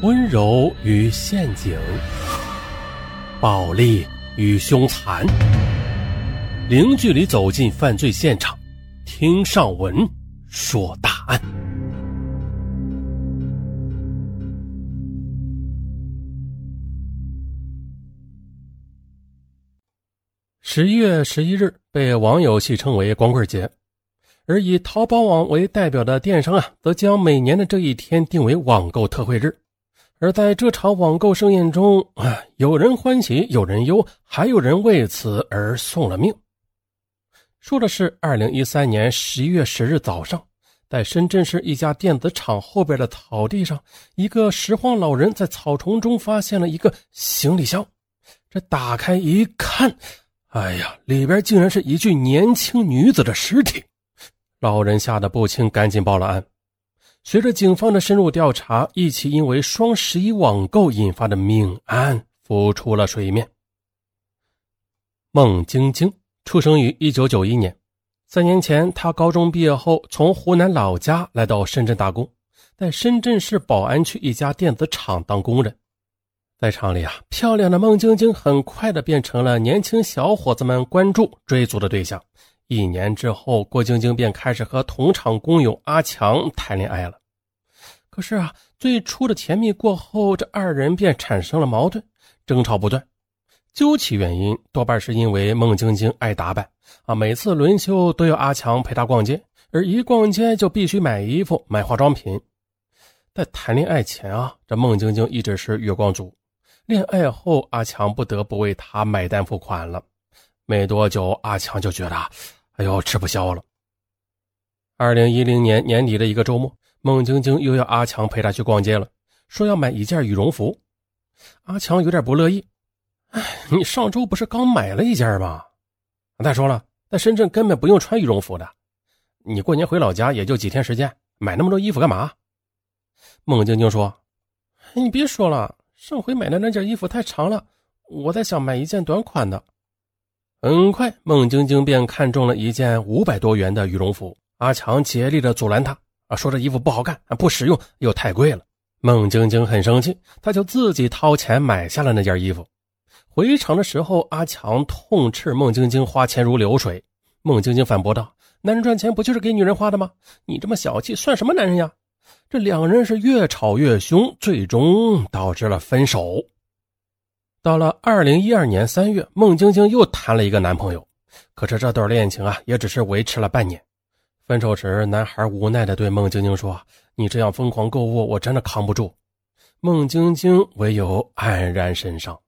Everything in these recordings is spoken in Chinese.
温柔与陷阱，暴力与凶残，零距离走进犯罪现场，听上文说大案。十一月十一日被网友戏称为“光棍节”，而以淘宝网为代表的电商啊，则将每年的这一天定为网购特惠日。而在这场网购盛宴中，啊，有人欢喜，有人忧，还有人为此而送了命。说的是二零一三年十一月十日早上，在深圳市一家电子厂后边的草地上，一个拾荒老人在草丛中发现了一个行李箱。这打开一看，哎呀，里边竟然是一具年轻女子的尸体。老人吓得不轻，赶紧报了案。随着警方的深入调查，一起因为双十一网购引发的命案浮出了水面。孟晶晶出生于一九九一年，三年前，她高中毕业后从湖南老家来到深圳打工，在深圳市宝安区一家电子厂当工人。在厂里啊，漂亮的孟晶晶很快的变成了年轻小伙子们关注追逐的对象。一年之后，郭晶晶便开始和同厂工友阿强谈恋爱了。可是啊，最初的甜蜜过后，这二人便产生了矛盾，争吵不断。究其原因，多半是因为孟晶晶爱打扮啊，每次轮休都要阿强陪她逛街，而一逛街就必须买衣服、买化妆品。在谈恋爱前啊，这孟晶晶一直是月光族，恋爱后，阿强不得不为她买单付款了。没多久，阿强就觉得。哎呦，吃不消了。二零一零年年底的一个周末，孟晶晶又要阿强陪她去逛街了，说要买一件羽绒服。阿强有点不乐意：“哎，你上周不是刚买了一件吗？再说了，在深圳根本不用穿羽绒服的。你过年回老家也就几天时间，买那么多衣服干嘛？”孟晶晶说：“你别说了，上回买的那件衣服太长了，我在想买一件短款的。”很快，孟晶晶便看中了一件五百多元的羽绒服。阿强竭力的阻拦她，啊，说这衣服不好看，不实用，又太贵了。孟晶晶很生气，她就自己掏钱买下了那件衣服。回厂的时候，阿强痛斥孟晶晶花钱如流水。孟晶晶反驳道：“男人赚钱不就是给女人花的吗？你这么小气，算什么男人呀？”这两人是越吵越凶，最终导致了分手。到了二零一二年三月，孟晶晶又谈了一个男朋友，可是这段恋情啊，也只是维持了半年。分手时，男孩无奈地对孟晶晶说：“你这样疯狂购物，我真的扛不住。”孟晶晶唯有黯然神伤。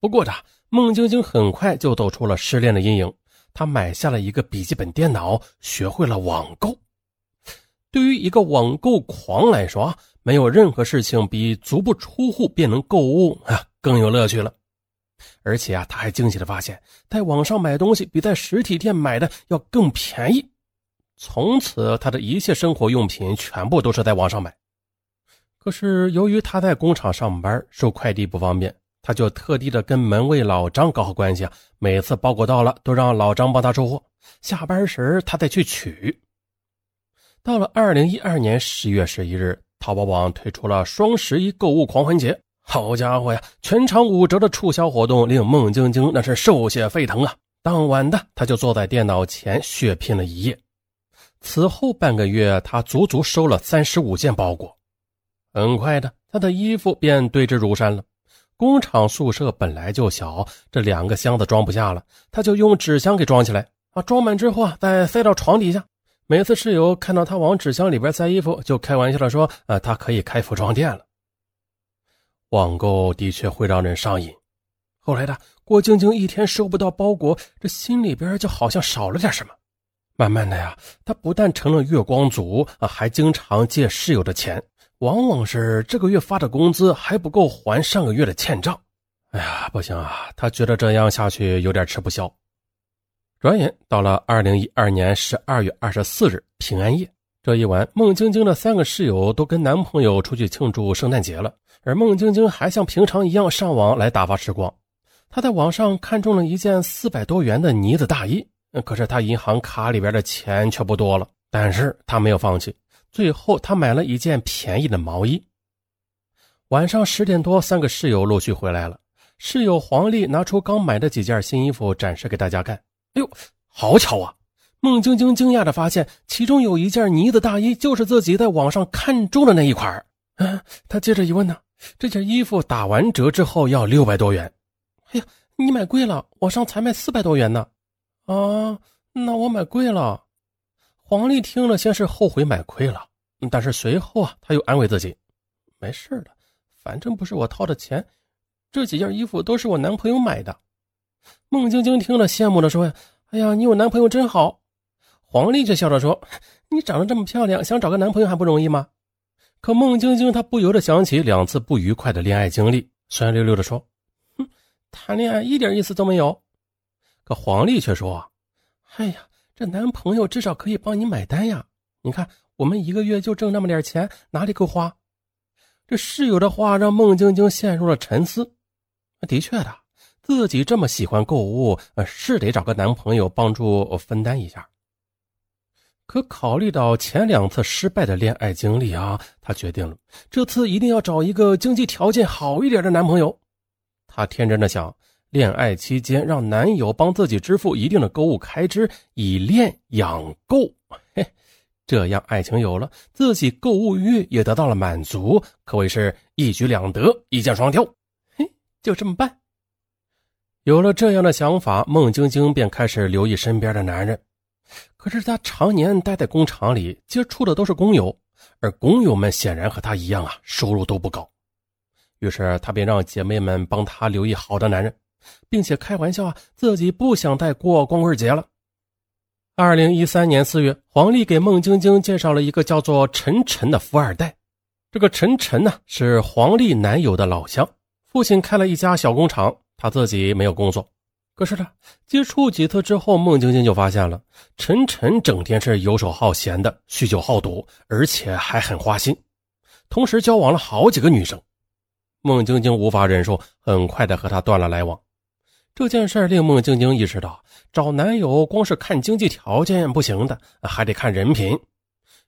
不过的，孟晶晶很快就走出了失恋的阴影，她买下了一个笔记本电脑，学会了网购。对于一个网购狂来说，没有任何事情比足不出户便能购物啊。更有乐趣了，而且啊，他还惊喜的发现，在网上买东西比在实体店买的要更便宜。从此，他的一切生活用品全部都是在网上买。可是，由于他在工厂上班，收快递不方便，他就特地的跟门卫老张搞好关系啊。每次包裹到了，都让老张帮他收货，下班时他再去取。到了二零一二年十月十一日，淘宝网推出了双十一购物狂欢节。好家伙呀！全场五折的促销活动令孟晶晶那是兽血沸腾啊！当晚的她就坐在电脑前血拼了一夜。此后半个月，她足足收了三十五件包裹。很快的，她的衣服便堆积如山了。工厂宿舍本来就小，这两个箱子装不下了，她就用纸箱给装起来啊！装满之后啊，再塞到床底下。每次室友看到她往纸箱里边塞衣服，就开玩笑的说：“啊，她可以开服装店了。”网购的确会让人上瘾。后来的郭晶晶一天收不到包裹，这心里边就好像少了点什么。慢慢的呀，他不但成了月光族啊，还经常借室友的钱，往往是这个月发的工资还不够还上个月的欠账。哎呀，不行啊，他觉得这样下去有点吃不消。转眼到了二零一二年十二月二十四日平安夜。这一晚，孟晶晶的三个室友都跟男朋友出去庆祝圣诞节了，而孟晶晶还像平常一样上网来打发时光。她在网上看中了一件四百多元的呢子大衣，可是他银行卡里边的钱却不多了。但是他没有放弃，最后他买了一件便宜的毛衣。晚上十点多，三个室友陆续回来了。室友黄丽拿出刚买的几件新衣服展示给大家看。哎呦，好巧啊！孟晶晶惊讶地发现，其中有一件呢子大衣，就是自己在网上看中的那一款。嗯，她接着一问呢，这件衣服打完折之后要六百多元。哎呀，你买贵了，网上才卖四百多元呢。啊，那我买贵了。黄丽听了，先是后悔买亏了，但是随后啊，她又安慰自己，没事的，反正不是我掏的钱。这几件衣服都是我男朋友买的。孟晶晶听了，羡慕的说呀：“哎呀，你有男朋友真好。”黄丽却笑着说：“你长得这么漂亮，想找个男朋友还不容易吗？”可孟晶晶她不由得想起两次不愉快的恋爱经历，酸溜溜的说：“哼，谈恋爱一点意思都没有。”可黄丽却说：“哎呀，这男朋友至少可以帮你买单呀！你看我们一个月就挣那么点钱，哪里够花？”这室友的话让孟晶晶陷入了沉思。的确的，自己这么喜欢购物，呃，是得找个男朋友帮助分担一下。可考虑到前两次失败的恋爱经历啊，她决定了这次一定要找一个经济条件好一点的男朋友。她天真的想，恋爱期间让男友帮自己支付一定的购物开支，以恋养购，嘿，这样爱情有了，自己购物欲也得到了满足，可谓是一举两得，一箭双雕。嘿就这么办。有了这样的想法，孟晶晶便开始留意身边的男人。可是她常年待在工厂里，接触的都是工友，而工友们显然和她一样啊，收入都不高。于是她便让姐妹们帮她留意好的男人，并且开玩笑啊，自己不想再过光棍节了。二零一三年四月，黄丽给孟晶晶介绍了一个叫做陈晨的富二代。这个陈晨呢，是黄丽男友的老乡。父亲开了一家小工厂，他自己没有工作。可是呢，接触几次之后，孟晶晶就发现了陈晨整天是游手好闲的，酗酒好赌，而且还很花心，同时交往了好几个女生。孟晶晶无法忍受，很快的和他断了来往。这件事令孟晶晶意识到，找男友光是看经济条件不行的，还得看人品。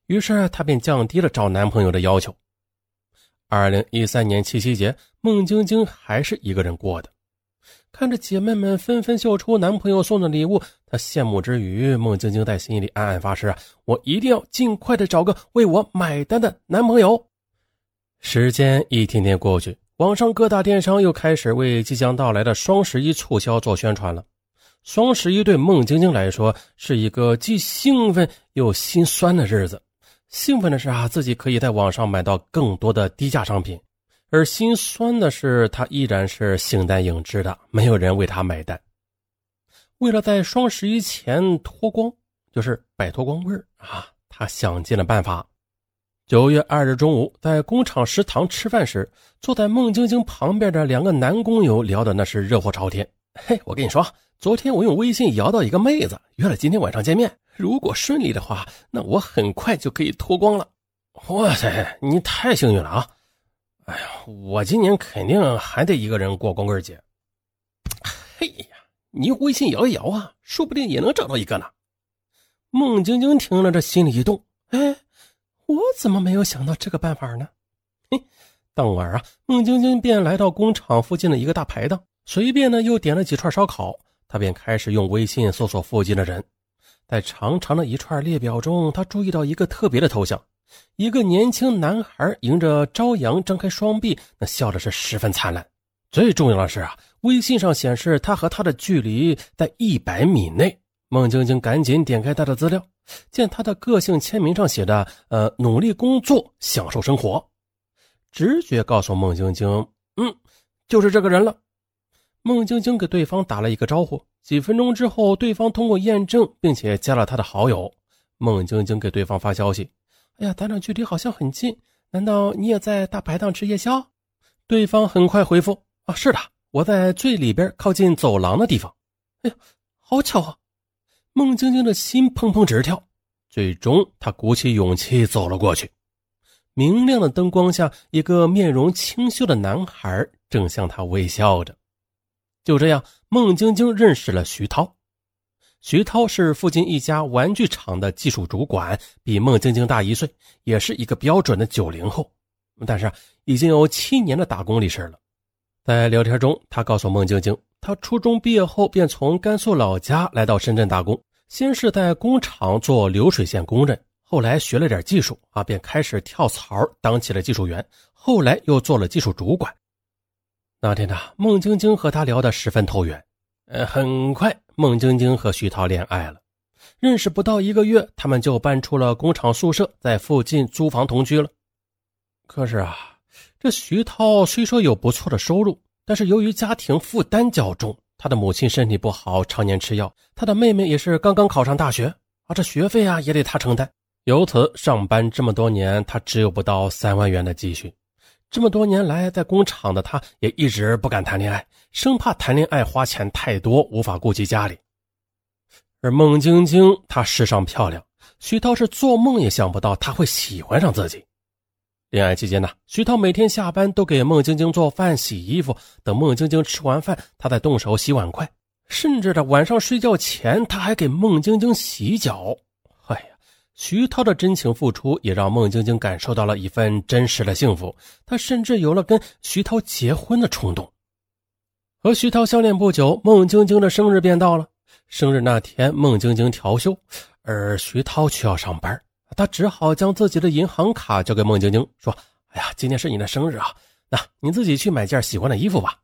于是她便降低了找男朋友的要求。二零一三年七夕节，孟晶晶还是一个人过的。看着姐妹们纷纷秀出男朋友送的礼物，她羡慕之余，孟晶晶在心里暗暗发誓：我一定要尽快的找个为我买单的男朋友。时间一天天过去，网上各大电商又开始为即将到来的双十一促销做宣传了。双十一对孟晶晶来说是一个既兴奋又心酸的日子。兴奋的是啊，自己可以在网上买到更多的低价商品；而心酸的是，他依然是形单影只的，没有人为他买单。为了在双十一前脱光，就是摆脱光棍啊，他想尽了办法。九月二日中午，在工厂食堂吃饭时，坐在孟晶晶旁边的两个男工友聊的那是热火朝天。嘿，我跟你说，昨天我用微信摇到一个妹子，约了今天晚上见面。如果顺利的话，那我很快就可以脱光了。哇塞，你太幸运了啊！哎呀，我今年肯定还得一个人过光棍节。嘿呀，你用微信摇一摇啊，说不定也能找到一个呢。孟晶晶听了，这心里一动，哎，我怎么没有想到这个办法呢？嘿，当晚啊，孟晶晶便来到工厂附近的一个大排档，随便呢又点了几串烧烤，她便开始用微信搜索附近的人。在长长的一串列表中，他注意到一个特别的头像，一个年轻男孩迎着朝阳张开双臂，那笑的是十分灿烂。最重要的是啊，微信上显示他和他的距离在一百米内。孟晶晶赶紧点开他的资料，见他的个性签名上写的“呃，努力工作，享受生活”，直觉告诉孟晶晶，嗯，就是这个人了。孟晶晶给对方打了一个招呼。几分钟之后，对方通过验证，并且加了他的好友。孟晶晶给对方发消息：“哎呀，咱俩距离好像很近，难道你也在大排档吃夜宵？”对方很快回复：“啊，是的，我在最里边靠近走廊的地方。”哎呀，好巧啊！孟晶晶的心砰砰直跳。最终，她鼓起勇气走了过去。明亮的灯光下，一个面容清秀的男孩正向她微笑着。就这样，孟晶晶认识了徐涛。徐涛是附近一家玩具厂的技术主管，比孟晶晶大一岁，也是一个标准的九零后。但是已经有七年的打工历史了。在聊天中，他告诉孟晶晶，他初中毕业后便从甘肃老家来到深圳打工，先是在工厂做流水线工人，后来学了点技术啊，便开始跳槽当起了技术员，后来又做了技术主管。那天呢，孟晶晶和他聊得十分投缘，呃，很快孟晶晶和徐涛恋爱了，认识不到一个月，他们就搬出了工厂宿舍，在附近租房同居了。可是啊。这徐涛虽说有不错的收入，但是由于家庭负担较重，他的母亲身体不好，常年吃药。他的妹妹也是刚刚考上大学，啊，这学费啊也得他承担。由此，上班这么多年，他只有不到三万元的积蓄。这么多年来，在工厂的他也一直不敢谈恋爱，生怕谈恋爱花钱太多，无法顾及家里。而孟晶晶，她时尚漂亮，徐涛是做梦也想不到她会喜欢上自己。恋爱期间呢，徐涛每天下班都给孟晶晶做饭、洗衣服。等孟晶晶吃完饭，他再动手洗碗筷。甚至的晚上睡觉前，他还给孟晶晶洗脚。哎呀，徐涛的真情付出也让孟晶晶感受到了一份真实的幸福。她甚至有了跟徐涛结婚的冲动。和徐涛相恋不久，孟晶晶的生日便到了。生日那天，孟晶晶调休，而徐涛却要上班。他只好将自己的银行卡交给孟晶晶，说：“哎呀，今天是你的生日啊，那你自己去买件喜欢的衣服吧。”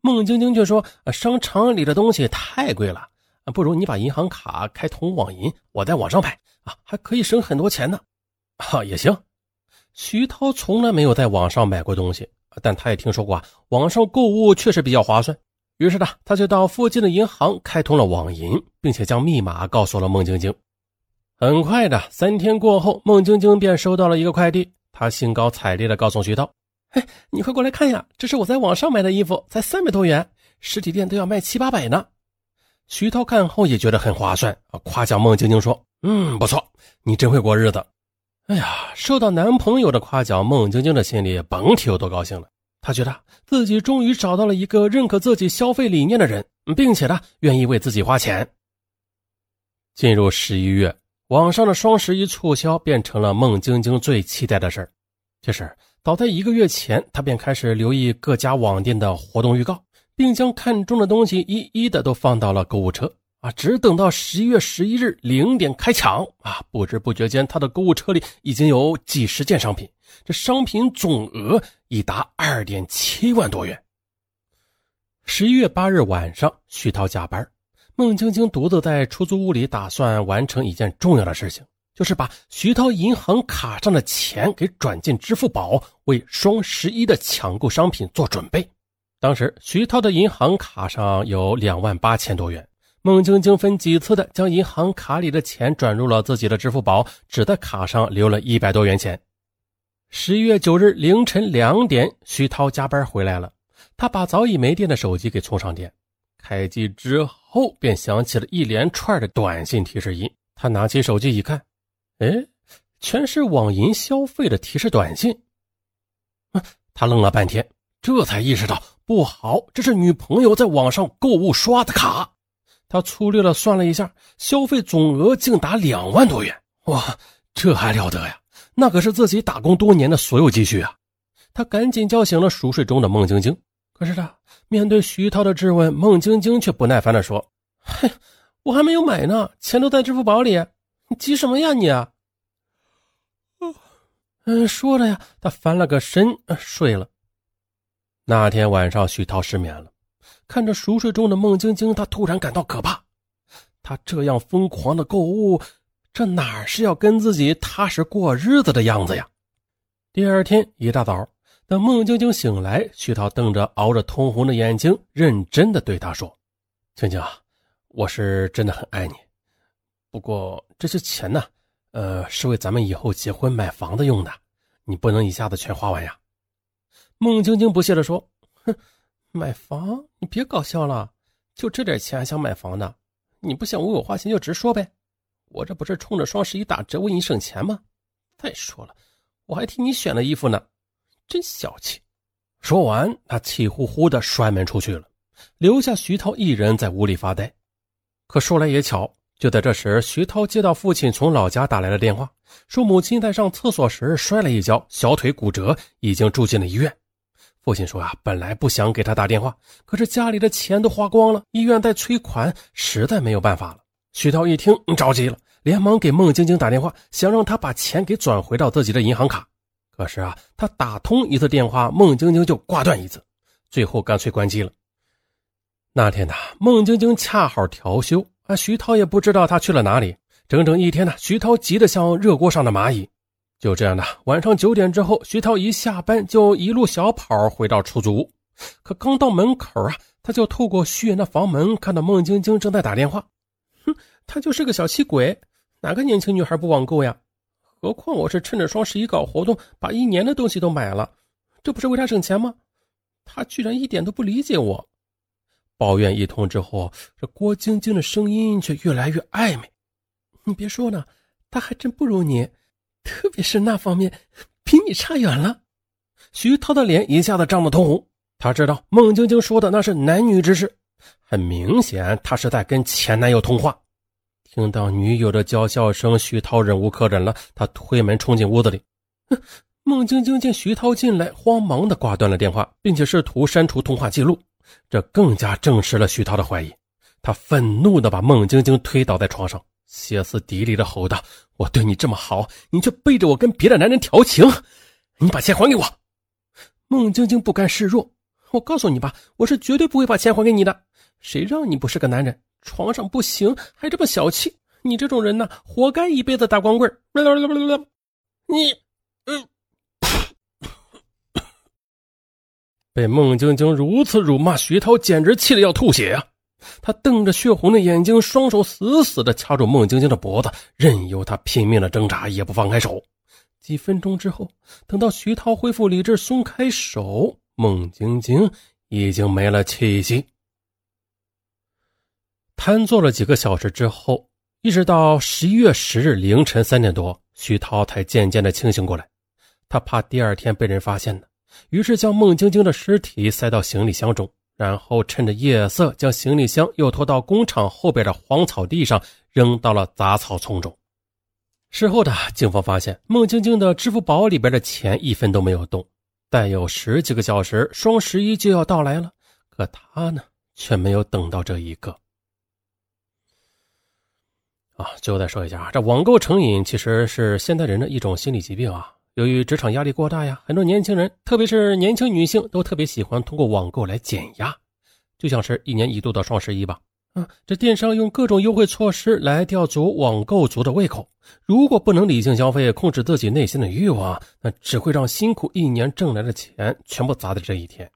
孟晶晶却说：“商场里的东西太贵了，不如你把银行卡开通网银，我在网上买啊，还可以省很多钱呢。”啊，也行。徐涛从来没有在网上买过东西，但他也听说过网上购物确实比较划算，于是呢，他就到附近的银行开通了网银，并且将密码告诉了孟晶晶。很快的，三天过后，孟晶晶便收到了一个快递。她兴高采烈地告诉徐涛：“哎，你快过来看呀，这是我在网上买的衣服，才三百多元，实体店都要卖七八百呢。”徐涛看后也觉得很划算，夸奖孟晶晶说：“嗯，不错，你真会过日子。”哎呀，受到男朋友的夸奖，孟晶晶的心里甭提有多高兴了。她觉得自己终于找到了一个认可自己消费理念的人，并且呢，愿意为自己花钱。进入十一月。网上的双十一促销变成了孟晶晶最期待的事儿。其实早在一个月前，她便开始留意各家网店的活动预告，并将看中的东西一一的都放到了购物车。啊，只等到十一月十一日零点开抢啊！不知不觉间，她的购物车里已经有几十件商品，这商品总额已达二点七万多元。十一月八日晚上，徐涛加班。孟晶晶独自在出租屋里，打算完成一件重要的事情，就是把徐涛银行卡上的钱给转进支付宝，为双十一的抢购商品做准备。当时徐涛的银行卡上有两万八千多元，孟晶晶分几次的将银行卡里的钱转入了自己的支付宝，只在卡上留了一百多元钱。十一月九日凌晨两点，徐涛加班回来了，他把早已没电的手机给充上电。开机之后，便响起了一连串的短信提示音。他拿起手机一看，哎，全是网银消费的提示短信。他愣了半天，这才意识到不好，这是女朋友在网上购物刷的卡。他粗略的算了一下，消费总额竟达两万多元。哇，这还了得呀！那可是自己打工多年的所有积蓄啊！他赶紧叫醒了熟睡中的孟晶晶。可是呢，面对徐涛的质问，孟晶晶却不耐烦地说：“嘿，我还没有买呢，钱都在支付宝里，你急什么呀你？”嗯，说着呀，他翻了个身睡了。那天晚上，徐涛失眠了，看着熟睡中的孟晶晶，他突然感到可怕。他这样疯狂的购物，这哪是要跟自己踏实过日子的样子呀？第二天一大早。等孟晶晶醒来，徐涛瞪着熬着通红的眼睛，认真的对她说：“晶晶啊，我是真的很爱你，不过这些钱呢，呃，是为咱们以后结婚买房子用的，你不能一下子全花完呀。”孟晶晶不屑的说：“哼，买房？你别搞笑了，就这点钱还想买房呢？你不想为我花钱就直说呗，我这不是冲着双十一打折为你省钱吗？再说了，我还替你选了衣服呢。”真小气！说完，他气呼呼的摔门出去了，留下徐涛一人在屋里发呆。可说来也巧，就在这时，徐涛接到父亲从老家打来的电话，说母亲在上厕所时摔了一跤，小腿骨折，已经住进了医院。父亲说啊，本来不想给他打电话，可是家里的钱都花光了，医院在催款，实在没有办法了。徐涛一听着急了，连忙给孟晶晶打电话，想让他把钱给转回到自己的银行卡。可是啊，他打通一次电话，孟晶晶就挂断一次，最后干脆关机了。那天呢，孟晶晶恰好调休。啊，徐涛也不知道他去了哪里。整整一天呢，徐涛急得像热锅上的蚂蚁。就这样的，晚上九点之后，徐涛一下班就一路小跑回到出租屋。可刚到门口啊，他就透过虚掩的房门看到孟晶晶正在打电话。哼，他就是个小气鬼，哪个年轻女孩不网购呀？何况我是趁着双十一搞活动，把一年的东西都买了，这不是为他省钱吗？他居然一点都不理解我。抱怨一通之后，这郭晶晶的声音却越来越暧昧。你别说呢，他还真不如你，特别是那方面，比你差远了。徐涛的脸一下子涨得通红，他知道孟晶晶说的那是男女之事，很明显，他是在跟前男友通话。听到女友的娇笑声，徐涛忍无可忍了，他推门冲进屋子里。孟晶晶见徐涛进来，慌忙的挂断了电话，并且试图删除通话记录。这更加证实了徐涛的怀疑，他愤怒地把孟晶晶推倒在床上，歇斯底里地吼道：“我对你这么好，你却背着我跟别的男人调情，你把钱还给我！”孟晶晶不甘示弱：“我告诉你吧，我是绝对不会把钱还给你的。谁让你不是个男人，床上不行还这么小气？你这种人呢，活该一辈子打光棍 你。嗯 被孟晶晶如此辱骂，徐涛简直气得要吐血呀！他瞪着血红的眼睛，双手死死地掐住孟晶晶的脖子，任由她拼命的挣扎，也不放开手。几分钟之后，等到徐涛恢复理智，松开手，孟晶晶已经没了气息。瘫坐了几个小时之后，一直到十一月十日凌晨三点多，徐涛才渐渐的清醒过来。他怕第二天被人发现呢。于是将孟晶晶的尸体塞到行李箱中，然后趁着夜色将行李箱又拖到工厂后边的荒草地上，扔到了杂草丛中。事后的警方发现，孟晶晶的支付宝里边的钱一分都没有动。再有十几个小时，双十一就要到来了，可他呢，却没有等到这一个。啊，最后再说一下啊，这网购成瘾其实是现代人的一种心理疾病啊。由于职场压力过大呀，很多年轻人，特别是年轻女性，都特别喜欢通过网购来减压，就像是一年一度的双十一吧。啊，这电商用各种优惠措施来吊足网购族的胃口。如果不能理性消费，控制自己内心的欲望，那只会让辛苦一年挣来的钱全部砸在这一天。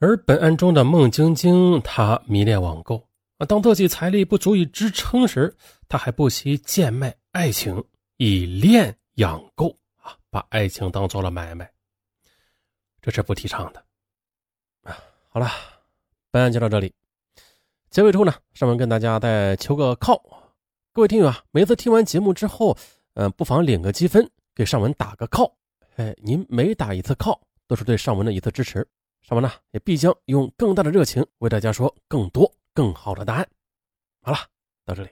而本案中的孟晶晶，她迷恋网购啊，当自己财力不足以支撑时，他还不惜贱卖爱情，以恋养购啊。把爱情当做了买卖，这是不提倡的。啊，好了，本案就到这里。结尾处呢，上文跟大家再求个靠，各位听友啊，每次听完节目之后，嗯，不妨领个积分给上文打个靠。哎，您每打一次靠，都是对上文的一次支持。上文呢，也必将用更大的热情为大家说更多更好的答案。好了，到这里。